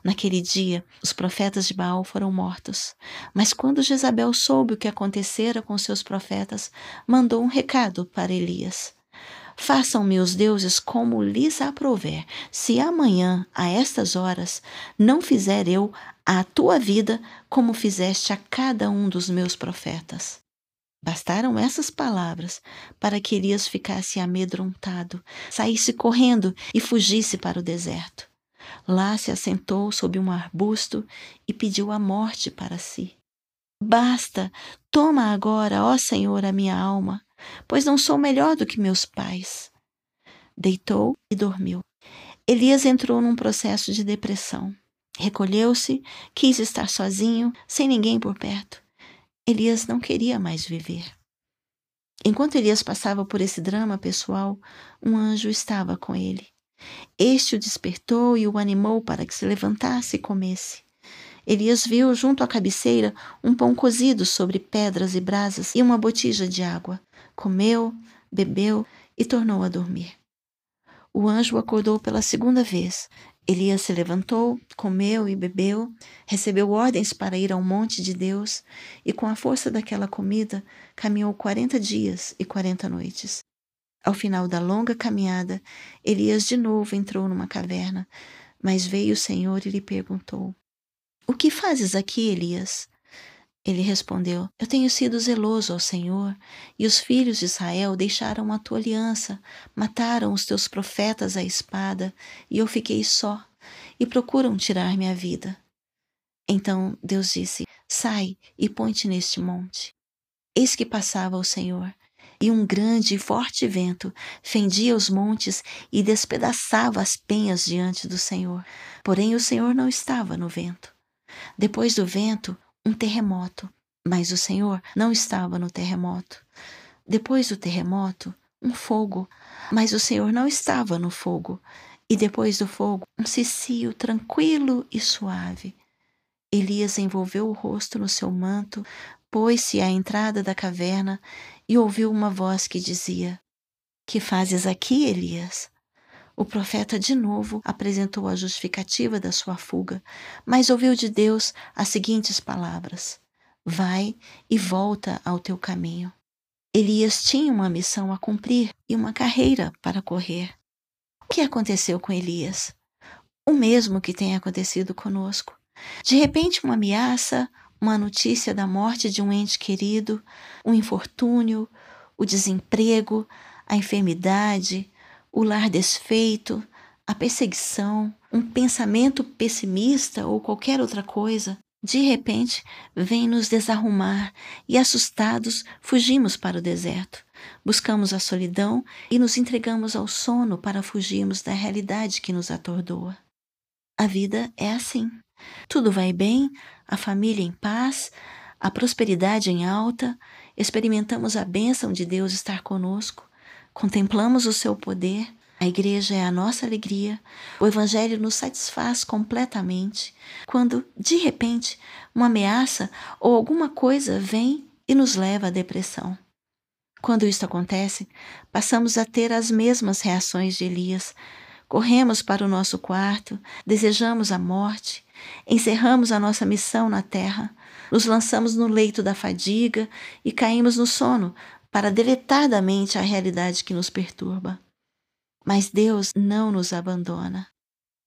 Naquele dia, os profetas de Baal foram mortos. Mas quando Jezabel soube o que acontecera com seus profetas, mandou um recado para Elias. Façam-me os deuses como lhes aprouver, se amanhã, a estas horas, não fizer eu a tua vida como fizeste a cada um dos meus profetas. Bastaram essas palavras para que Elias ficasse amedrontado, saísse correndo e fugisse para o deserto. Lá se assentou sob um arbusto e pediu a morte para si. Basta, toma agora, ó Senhor, a minha alma, pois não sou melhor do que meus pais. Deitou e dormiu. Elias entrou num processo de depressão. Recolheu-se, quis estar sozinho, sem ninguém por perto. Elias não queria mais viver. Enquanto Elias passava por esse drama pessoal, um anjo estava com ele. Este o despertou e o animou para que se levantasse e comesse. Elias viu junto à cabeceira um pão cozido sobre pedras e brasas e uma botija de água. Comeu, bebeu e tornou a dormir. O anjo acordou pela segunda vez. Elias se levantou, comeu e bebeu, recebeu ordens para ir ao monte de Deus e, com a força daquela comida, caminhou quarenta dias e quarenta noites. Ao final da longa caminhada, Elias de novo entrou numa caverna, mas veio o Senhor e lhe perguntou: O que fazes aqui, Elias? Ele respondeu: Eu tenho sido zeloso ao Senhor, e os filhos de Israel deixaram a tua aliança, mataram os teus profetas à espada, e eu fiquei só, e procuram tirar minha vida. Então Deus disse: Sai e põe-te neste monte. Eis que passava o Senhor, e um grande e forte vento fendia os montes e despedaçava as penhas diante do Senhor. Porém, o Senhor não estava no vento. Depois do vento, um terremoto, mas o Senhor não estava no terremoto. Depois do terremoto, um fogo, mas o Senhor não estava no fogo. E depois do fogo, um cicio tranquilo e suave. Elias envolveu o rosto no seu manto, pôs-se à entrada da caverna e ouviu uma voz que dizia: Que fazes aqui, Elias? O profeta de novo apresentou a justificativa da sua fuga, mas ouviu de Deus as seguintes palavras: Vai e volta ao teu caminho. Elias tinha uma missão a cumprir e uma carreira para correr. O que aconteceu com Elias? O mesmo que tem acontecido conosco. De repente, uma ameaça, uma notícia da morte de um ente querido, o infortúnio, o desemprego, a enfermidade, o lar desfeito, a perseguição, um pensamento pessimista ou qualquer outra coisa, de repente vem nos desarrumar e, assustados, fugimos para o deserto. Buscamos a solidão e nos entregamos ao sono para fugirmos da realidade que nos atordoa. A vida é assim. Tudo vai bem, a família em paz, a prosperidade em alta, experimentamos a bênção de Deus estar conosco, contemplamos o seu poder, a igreja é a nossa alegria, o Evangelho nos satisfaz completamente, quando, de repente, uma ameaça ou alguma coisa vem e nos leva à depressão. Quando isto acontece, passamos a ter as mesmas reações de Elias. Corremos para o nosso quarto, desejamos a morte, encerramos a nossa missão na terra, nos lançamos no leito da fadiga e caímos no sono para deletar da mente a realidade que nos perturba. Mas Deus não nos abandona.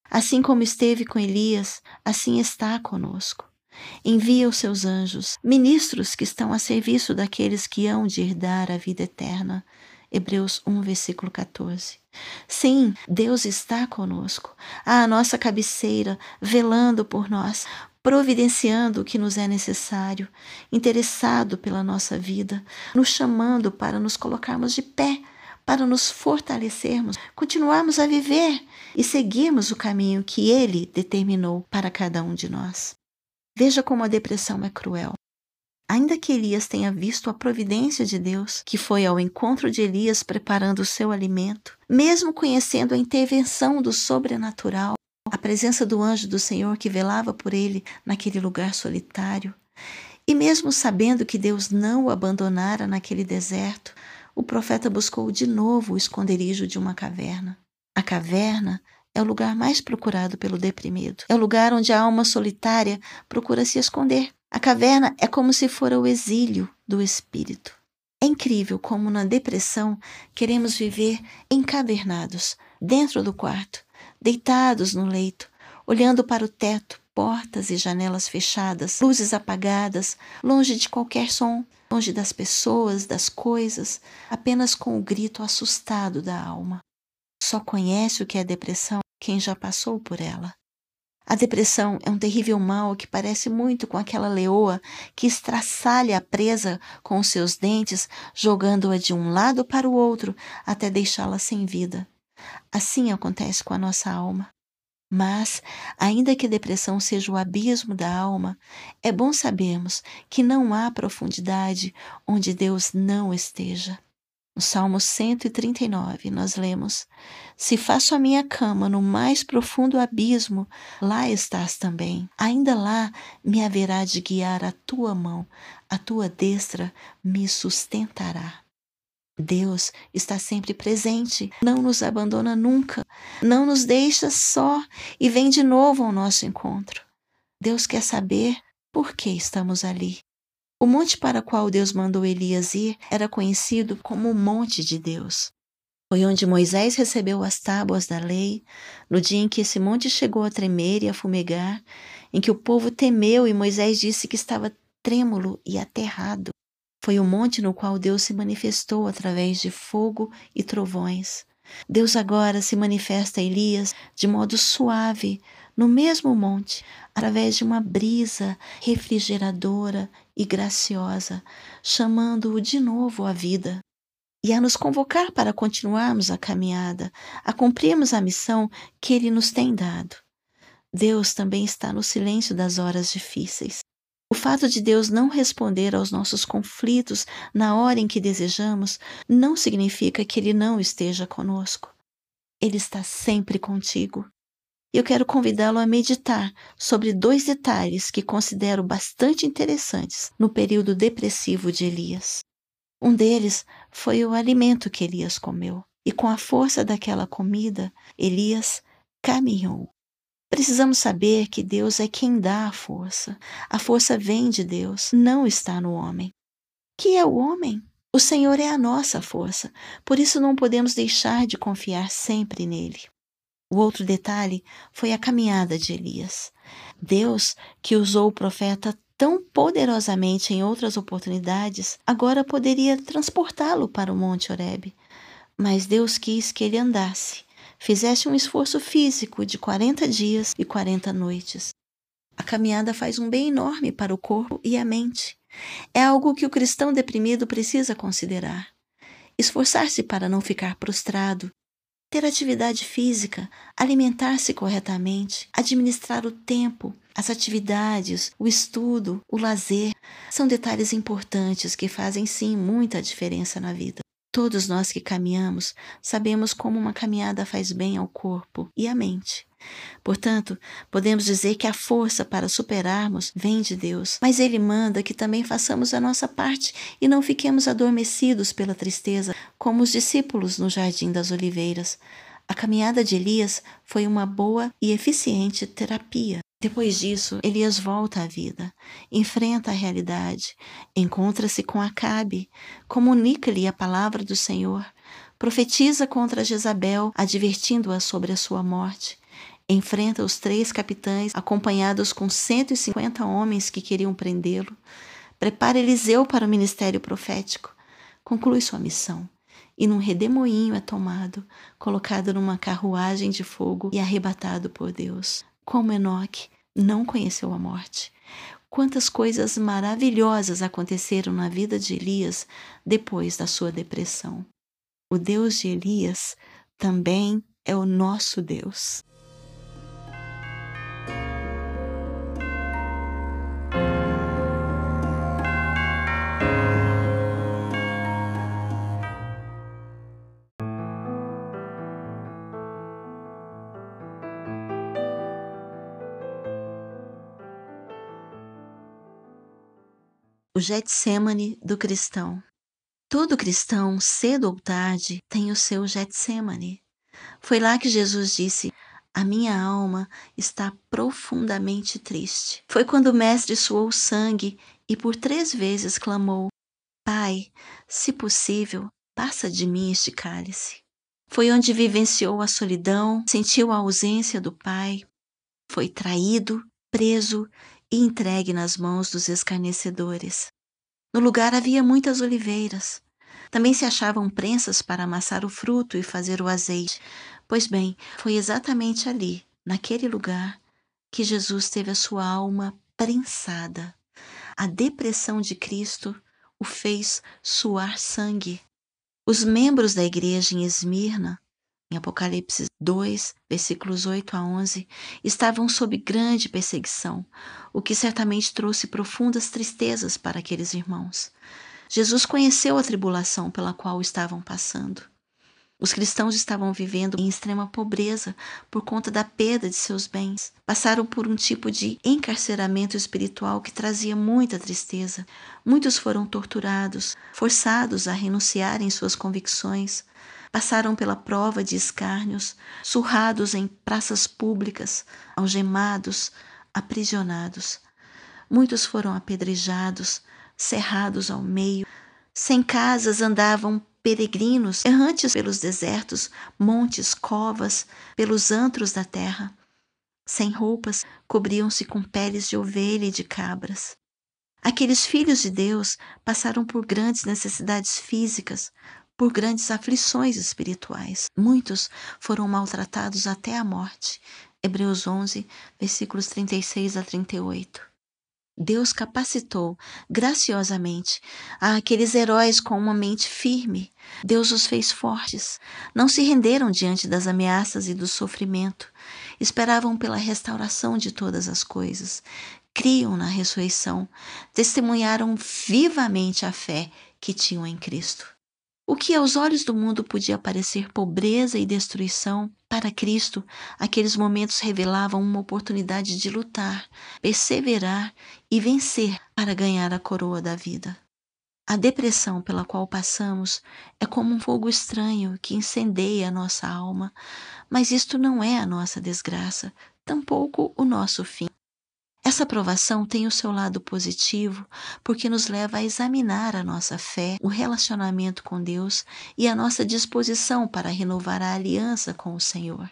Assim como esteve com Elias, assim está conosco. Envia os seus anjos, ministros que estão a serviço daqueles que hão de herdar a vida eterna. Hebreus 1, versículo 14. Sim, Deus está conosco, à nossa cabeceira, velando por nós, providenciando o que nos é necessário, interessado pela nossa vida, nos chamando para nos colocarmos de pé, para nos fortalecermos, continuarmos a viver e seguirmos o caminho que Ele determinou para cada um de nós. Veja como a depressão é cruel. Ainda que Elias tenha visto a providência de Deus, que foi ao encontro de Elias preparando o seu alimento, mesmo conhecendo a intervenção do sobrenatural, a presença do anjo do Senhor que velava por ele naquele lugar solitário, e mesmo sabendo que Deus não o abandonara naquele deserto, o profeta buscou de novo o esconderijo de uma caverna. A caverna é o lugar mais procurado pelo deprimido. É o lugar onde a alma solitária procura se esconder. A caverna é como se fora o exílio do espírito. É incrível como na depressão queremos viver encavernados, dentro do quarto, deitados no leito, olhando para o teto, portas e janelas fechadas, luzes apagadas, longe de qualquer som, longe das pessoas, das coisas, apenas com o grito assustado da alma. Só conhece o que é depressão quem já passou por ela. A depressão é um terrível mal que parece muito com aquela leoa que estraçalha a presa com os seus dentes, jogando-a de um lado para o outro até deixá-la sem vida. Assim acontece com a nossa alma. Mas, ainda que a depressão seja o abismo da alma, é bom sabermos que não há profundidade onde Deus não esteja. No Salmo 139, nós lemos: Se faço a minha cama no mais profundo abismo, lá estás também. Ainda lá me haverá de guiar a tua mão, a tua destra me sustentará. Deus está sempre presente, não nos abandona nunca, não nos deixa só e vem de novo ao nosso encontro. Deus quer saber por que estamos ali. O monte para o qual Deus mandou Elias ir era conhecido como o Monte de Deus. Foi onde Moisés recebeu as tábuas da lei, no dia em que esse monte chegou a tremer e a fumegar, em que o povo temeu e Moisés disse que estava trêmulo e aterrado. Foi o monte no qual Deus se manifestou através de fogo e trovões. Deus agora se manifesta a Elias de modo suave, no mesmo monte, através de uma brisa refrigeradora e graciosa, chamando-o de novo à vida e a nos convocar para continuarmos a caminhada, a cumprirmos a missão que Ele nos tem dado. Deus também está no silêncio das horas difíceis. O fato de Deus não responder aos nossos conflitos na hora em que desejamos não significa que Ele não esteja conosco. Ele está sempre contigo eu quero convidá-lo a meditar sobre dois detalhes que considero bastante interessantes no período depressivo de Elias. Um deles foi o alimento que Elias comeu, e com a força daquela comida, Elias caminhou. Precisamos saber que Deus é quem dá a força. A força vem de Deus, não está no homem. Que é o homem? O Senhor é a nossa força, por isso não podemos deixar de confiar sempre nele. O outro detalhe foi a caminhada de Elias. Deus, que usou o profeta tão poderosamente em outras oportunidades, agora poderia transportá-lo para o Monte Horebe. Mas Deus quis que ele andasse, fizeste um esforço físico de 40 dias e 40 noites. A caminhada faz um bem enorme para o corpo e a mente. É algo que o cristão deprimido precisa considerar. Esforçar-se para não ficar prostrado, ter atividade física, alimentar-se corretamente, administrar o tempo, as atividades, o estudo, o lazer, são detalhes importantes que fazem sim muita diferença na vida. Todos nós que caminhamos sabemos como uma caminhada faz bem ao corpo e à mente. Portanto, podemos dizer que a força para superarmos vem de Deus, mas Ele manda que também façamos a nossa parte e não fiquemos adormecidos pela tristeza, como os discípulos no Jardim das Oliveiras. A caminhada de Elias foi uma boa e eficiente terapia. Depois disso, Elias volta à vida, enfrenta a realidade, encontra-se com Acabe, comunica-lhe a palavra do Senhor, profetiza contra Jezabel, advertindo-a sobre a sua morte. Enfrenta os três capitães, acompanhados com 150 homens que queriam prendê-lo. Prepara Eliseu para o ministério profético. Conclui sua missão e num redemoinho é tomado, colocado numa carruagem de fogo e arrebatado por Deus como Enoque, não conheceu a morte. Quantas coisas maravilhosas aconteceram na vida de Elias depois da sua depressão. O Deus de Elias também é o nosso Deus. O Getsemane do cristão. Todo cristão, cedo ou tarde, tem o seu Getsemane. Foi lá que Jesus disse: A minha alma está profundamente triste. Foi quando o Mestre suou sangue e por três vezes clamou: Pai, se possível, passa de mim este cálice. Foi onde vivenciou a solidão, sentiu a ausência do Pai, foi traído, preso e entregue nas mãos dos escarnecedores. No lugar havia muitas oliveiras. Também se achavam prensas para amassar o fruto e fazer o azeite. Pois bem, foi exatamente ali, naquele lugar, que Jesus teve a sua alma prensada. A depressão de Cristo o fez suar sangue. Os membros da igreja em Esmirna em Apocalipse 2, versículos 8 a 11, estavam sob grande perseguição, o que certamente trouxe profundas tristezas para aqueles irmãos. Jesus conheceu a tribulação pela qual estavam passando. Os cristãos estavam vivendo em extrema pobreza por conta da perda de seus bens. Passaram por um tipo de encarceramento espiritual que trazia muita tristeza. Muitos foram torturados, forçados a renunciar em suas convicções, passaram pela prova de escárnios, surrados em praças públicas, algemados, aprisionados. Muitos foram apedrejados, cerrados ao meio. Sem casas andavam peregrinos, errantes pelos desertos, montes, covas, pelos antros da terra. Sem roupas, cobriam-se com peles de ovelha e de cabras. Aqueles filhos de Deus passaram por grandes necessidades físicas, por grandes aflições espirituais. Muitos foram maltratados até a morte. Hebreus 11, versículos 36 a 38. Deus capacitou graciosamente aqueles heróis com uma mente firme. Deus os fez fortes. Não se renderam diante das ameaças e do sofrimento. Esperavam pela restauração de todas as coisas. Criam na ressurreição. Testemunharam vivamente a fé que tinham em Cristo. O que aos olhos do mundo podia parecer pobreza e destruição, para Cristo, aqueles momentos revelavam uma oportunidade de lutar, perseverar e vencer para ganhar a coroa da vida. A depressão pela qual passamos é como um fogo estranho que incendeia a nossa alma, mas isto não é a nossa desgraça, tampouco o nosso fim. Essa provação tem o seu lado positivo porque nos leva a examinar a nossa fé, o relacionamento com Deus e a nossa disposição para renovar a aliança com o Senhor.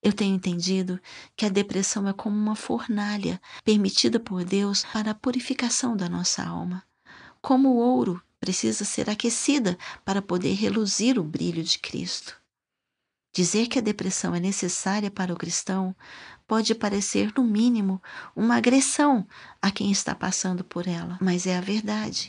Eu tenho entendido que a depressão é como uma fornalha permitida por Deus para a purificação da nossa alma. Como o ouro precisa ser aquecida para poder reluzir o brilho de Cristo. Dizer que a depressão é necessária para o cristão pode parecer, no mínimo, uma agressão a quem está passando por ela, mas é a verdade.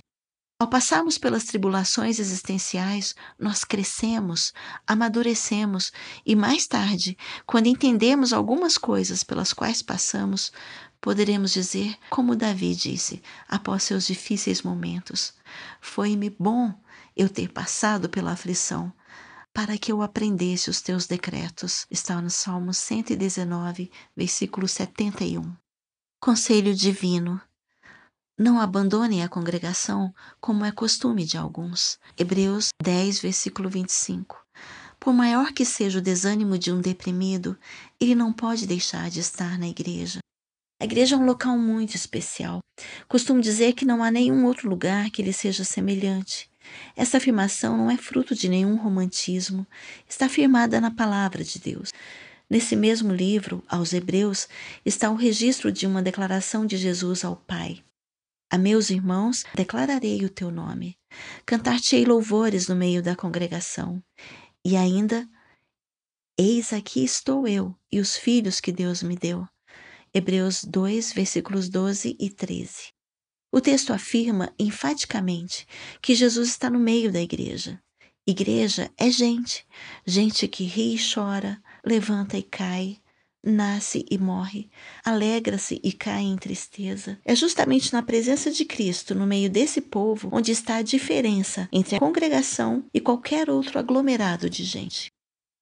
Ao passarmos pelas tribulações existenciais, nós crescemos, amadurecemos e mais tarde, quando entendemos algumas coisas pelas quais passamos, poderemos dizer, como Davi disse após seus difíceis momentos: Foi-me bom eu ter passado pela aflição, para que eu aprendesse os teus decretos. Está no Salmo 119, versículo 71. Conselho divino. Não abandone a congregação como é costume de alguns. Hebreus 10, versículo 25. Por maior que seja o desânimo de um deprimido, ele não pode deixar de estar na igreja. A igreja é um local muito especial. Costumo dizer que não há nenhum outro lugar que lhe seja semelhante. Essa afirmação não é fruto de nenhum romantismo, está firmada na palavra de Deus. Nesse mesmo livro, aos Hebreus, está o registro de uma declaração de Jesus ao Pai. A meus irmãos declararei o teu nome. Cantar-te-ei louvores no meio da congregação. E ainda, eis aqui estou eu e os filhos que Deus me deu. Hebreus 2, versículos 12 e 13. O texto afirma enfaticamente que Jesus está no meio da igreja. Igreja é gente, gente que ri e chora, levanta e cai, nasce e morre, alegra-se e cai em tristeza. É justamente na presença de Cristo, no meio desse povo, onde está a diferença entre a congregação e qualquer outro aglomerado de gente.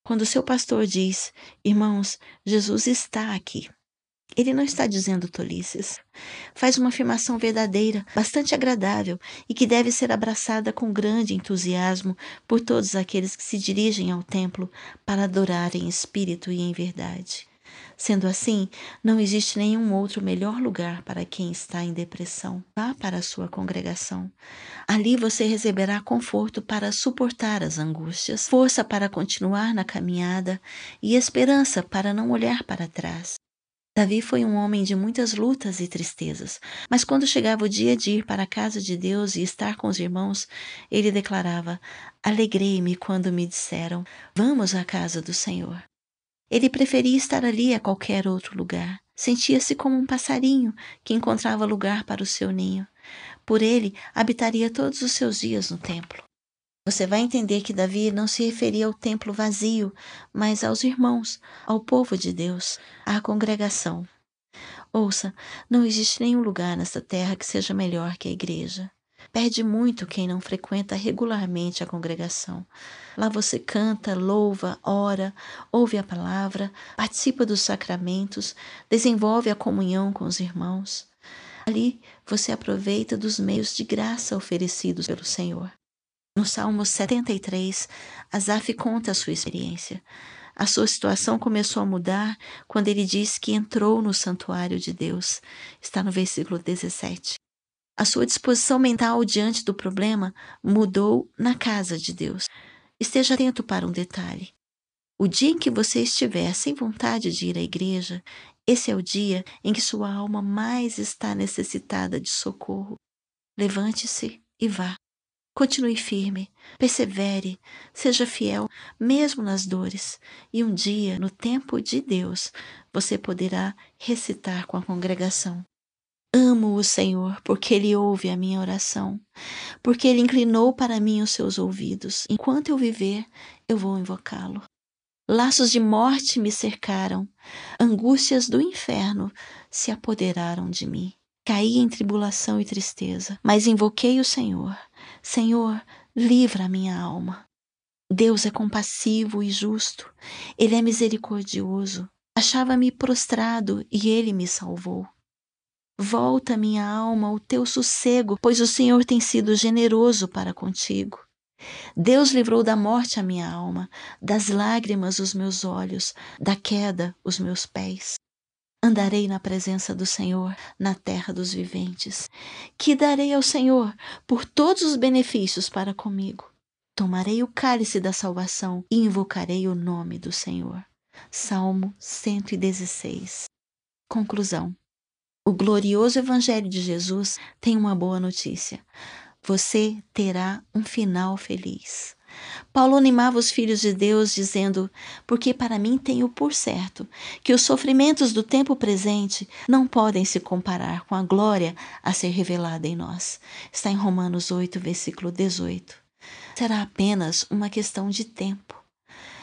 Quando seu pastor diz, irmãos, Jesus está aqui, ele não está dizendo tolices. Faz uma afirmação verdadeira, bastante agradável e que deve ser abraçada com grande entusiasmo por todos aqueles que se dirigem ao templo para adorar em espírito e em verdade. Sendo assim, não existe nenhum outro melhor lugar para quem está em depressão. Vá para a sua congregação. Ali você receberá conforto para suportar as angústias, força para continuar na caminhada e esperança para não olhar para trás. Davi foi um homem de muitas lutas e tristezas, mas quando chegava o dia de ir para a casa de Deus e estar com os irmãos, ele declarava: Alegrei-me quando me disseram: Vamos à casa do Senhor. Ele preferia estar ali a qualquer outro lugar. Sentia-se como um passarinho que encontrava lugar para o seu ninho. Por ele, habitaria todos os seus dias no templo. Você vai entender que Davi não se referia ao templo vazio, mas aos irmãos, ao povo de Deus, à congregação. Ouça, não existe nenhum lugar nesta terra que seja melhor que a igreja. Perde muito quem não frequenta regularmente a congregação. Lá você canta, louva, ora, ouve a palavra, participa dos sacramentos, desenvolve a comunhão com os irmãos. Ali você aproveita dos meios de graça oferecidos pelo Senhor. No Salmo 73, Asaf conta a sua experiência. A sua situação começou a mudar quando ele diz que entrou no santuário de Deus. Está no versículo 17. A sua disposição mental diante do problema mudou na casa de Deus. Esteja atento para um detalhe. O dia em que você estiver sem vontade de ir à igreja, esse é o dia em que sua alma mais está necessitada de socorro. Levante-se e vá. Continue firme, persevere, seja fiel, mesmo nas dores, e um dia, no tempo de Deus, você poderá recitar com a congregação. Amo o Senhor, porque Ele ouve a minha oração, porque Ele inclinou para mim os seus ouvidos. Enquanto eu viver, eu vou invocá-lo. Laços de morte me cercaram, angústias do inferno se apoderaram de mim. Caí em tribulação e tristeza, mas invoquei o Senhor Senhor, livra a minha alma. Deus é compassivo e justo, Ele é misericordioso. Achava-me prostrado e Ele me salvou. Volta, minha alma, o teu sossego, pois o Senhor tem sido generoso para contigo. Deus livrou da morte a minha alma, das lágrimas os meus olhos, da queda os meus pés. Andarei na presença do Senhor na terra dos viventes. Que darei ao Senhor por todos os benefícios para comigo. Tomarei o cálice da salvação e invocarei o nome do Senhor. Salmo 116. Conclusão. O glorioso Evangelho de Jesus tem uma boa notícia. Você terá um final feliz. Paulo animava os filhos de Deus, dizendo: Porque para mim tenho por certo que os sofrimentos do tempo presente não podem se comparar com a glória a ser revelada em nós. Está em Romanos 8, versículo 18. Será apenas uma questão de tempo.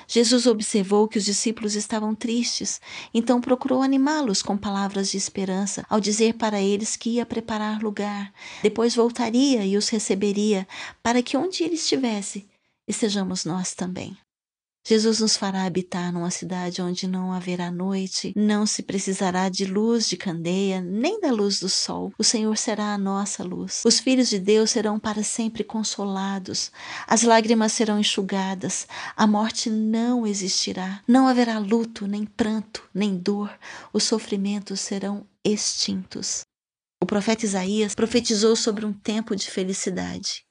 Jesus observou que os discípulos estavam tristes, então procurou animá-los com palavras de esperança, ao dizer para eles que ia preparar lugar, depois voltaria e os receberia, para que onde ele estivesse, estejamos nós também. Jesus nos fará habitar numa cidade onde não haverá noite, não se precisará de luz de candeia, nem da luz do sol. O Senhor será a nossa luz. Os filhos de Deus serão para sempre consolados. As lágrimas serão enxugadas. A morte não existirá. Não haverá luto, nem pranto, nem dor. Os sofrimentos serão extintos. O profeta Isaías profetizou sobre um tempo de felicidade.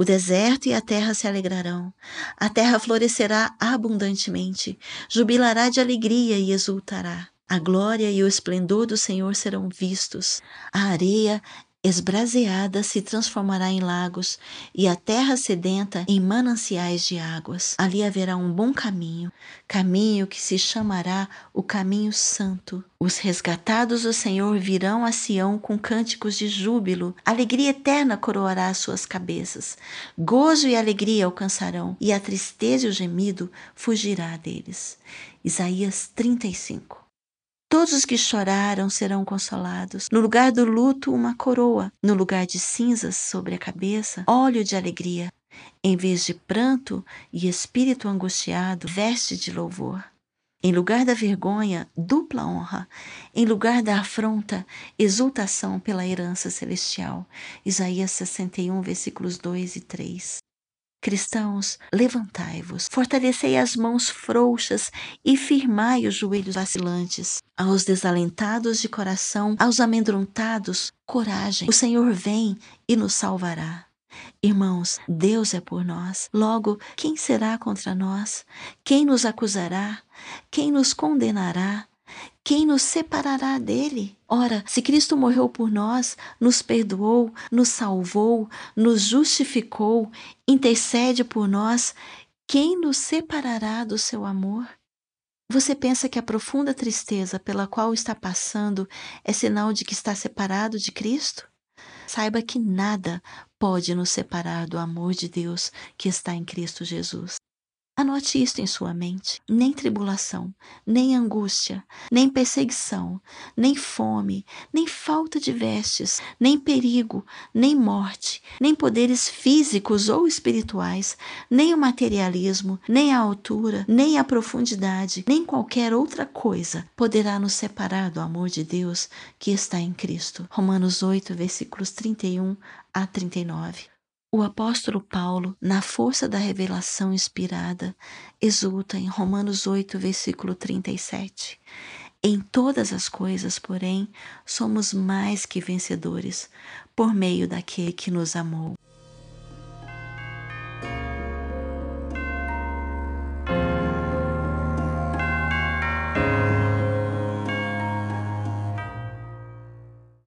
O deserto e a terra se alegrarão, a terra florescerá abundantemente, jubilará de alegria e exultará. A glória e o esplendor do Senhor serão vistos, a areia esbraseada se transformará em lagos e a terra sedenta em mananciais de águas. Ali haverá um bom caminho, caminho que se chamará o caminho santo. Os resgatados do Senhor virão a Sião com cânticos de júbilo. Alegria eterna coroará as suas cabeças. Gozo e alegria alcançarão, e a tristeza e o gemido fugirá deles. Isaías 35 Todos os que choraram serão consolados. No lugar do luto, uma coroa. No lugar de cinzas sobre a cabeça, óleo de alegria. Em vez de pranto e espírito angustiado, veste de louvor. Em lugar da vergonha, dupla honra. Em lugar da afronta, exultação pela herança celestial. Isaías 61, versículos 2 e 3. Cristãos, levantai-vos, fortalecei as mãos frouxas e firmai os joelhos vacilantes. Aos desalentados de coração, aos amedrontados, coragem. O Senhor vem e nos salvará. Irmãos, Deus é por nós. Logo, quem será contra nós? Quem nos acusará? Quem nos condenará? Quem nos separará dele? Ora, se Cristo morreu por nós, nos perdoou, nos salvou, nos justificou, intercede por nós, quem nos separará do seu amor? Você pensa que a profunda tristeza pela qual está passando é sinal de que está separado de Cristo? Saiba que nada pode nos separar do amor de Deus que está em Cristo Jesus. Anote isto em sua mente: nem tribulação, nem angústia, nem perseguição, nem fome, nem falta de vestes, nem perigo, nem morte, nem poderes físicos ou espirituais, nem o materialismo, nem a altura, nem a profundidade, nem qualquer outra coisa poderá nos separar do amor de Deus que está em Cristo. Romanos 8, versículos 31 a 39. O apóstolo Paulo, na força da revelação inspirada, exulta em Romanos 8, versículo 37. Em todas as coisas, porém, somos mais que vencedores, por meio daquele que nos amou.